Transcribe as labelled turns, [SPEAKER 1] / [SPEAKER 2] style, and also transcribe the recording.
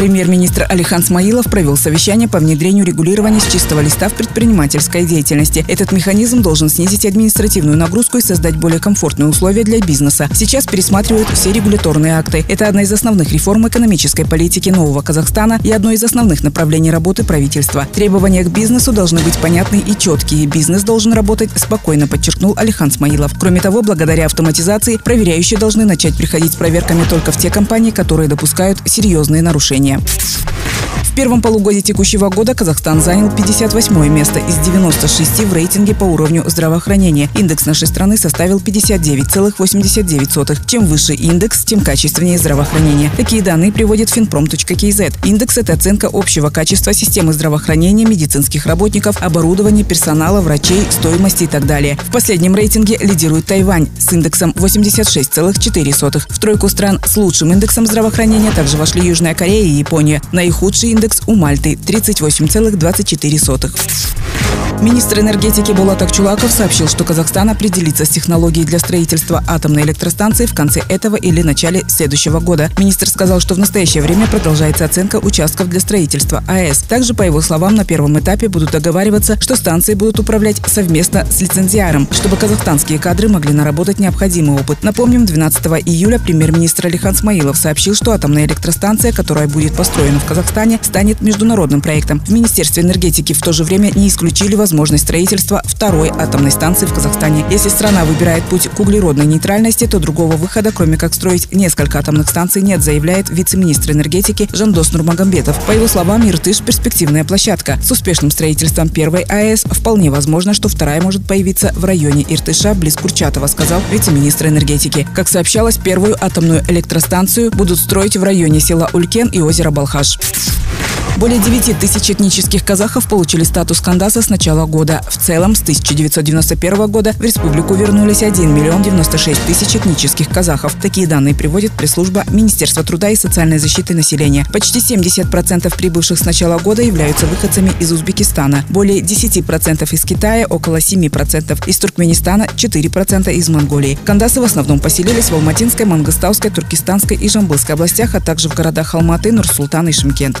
[SPEAKER 1] Премьер-министр Алихан Смаилов провел совещание по внедрению регулирования с чистого листа в предпринимательской деятельности. Этот механизм должен снизить административную нагрузку и создать более комфортные условия для бизнеса. Сейчас пересматривают все регуляторные акты. Это одна из основных реформ экономической политики нового Казахстана и одно из основных направлений работы правительства. Требования к бизнесу должны быть понятны и четкие. Бизнес должен работать спокойно, подчеркнул Алихан Смаилов. Кроме того, благодаря автоматизации проверяющие должны начать приходить с проверками только в те компании, которые допускают серьезные нарушения кораблекрушения. В первом полугодии текущего года Казахстан занял 58 место из 96 в рейтинге по уровню здравоохранения. Индекс нашей страны составил 59,89. Чем выше индекс, тем качественнее здравоохранение. Такие данные приводит Финпром.кз. Индекс – это оценка общего качества системы здравоохранения, медицинских работников, оборудования, персонала, врачей, стоимости и так далее. В последнем рейтинге лидирует Тайвань с индексом 86,4. В тройку стран с лучшим индексом здравоохранения также вошли Южная Корея и Япония. Наихудший индекс у Мальты 38,24. Министр энергетики Булат Акчулаков сообщил, что Казахстан определится с технологией для строительства атомной электростанции в конце этого или начале следующего года. Министр сказал, что в настоящее время продолжается оценка участков для строительства АЭС. Также, по его словам, на первом этапе будут договариваться, что станции будут управлять совместно с лицензиаром, чтобы казахстанские кадры могли наработать необходимый опыт. Напомним, 12 июля премьер-министр Алихан Смаилов сообщил, что атомная электростанция, которая будет построена в Казахстане, станет международным проектом. В Министерстве энергетики в то же время не исключили возможность возможность строительства второй атомной станции в Казахстане. Если страна выбирает путь к углеродной нейтральности, то другого выхода, кроме как строить несколько атомных станций, нет, заявляет вице-министр энергетики Жандос Нурмагомбетов. По его словам, Иртыш – перспективная площадка. С успешным строительством первой АЭС вполне возможно, что вторая может появиться в районе Иртыша, близ Курчатова, сказал вице-министр энергетики. Как сообщалось, первую атомную электростанцию будут строить в районе села Улькен и озера Балхаш. Более 9 тысяч этнических казахов получили статус Кандаса с начала года. В целом, с 1991 года в республику вернулись 1 миллион 96 тысяч этнических казахов. Такие данные приводит пресс-служба Министерства труда и социальной защиты населения. Почти 70% прибывших с начала года являются выходцами из Узбекистана. Более 10% из Китая, около 7% из Туркменистана, 4% из Монголии. Кандасы в основном поселились в Алматинской, Мангостауской, Туркестанской и Жамбылской областях, а также в городах Алматы, Нур-Султан и Шимкент.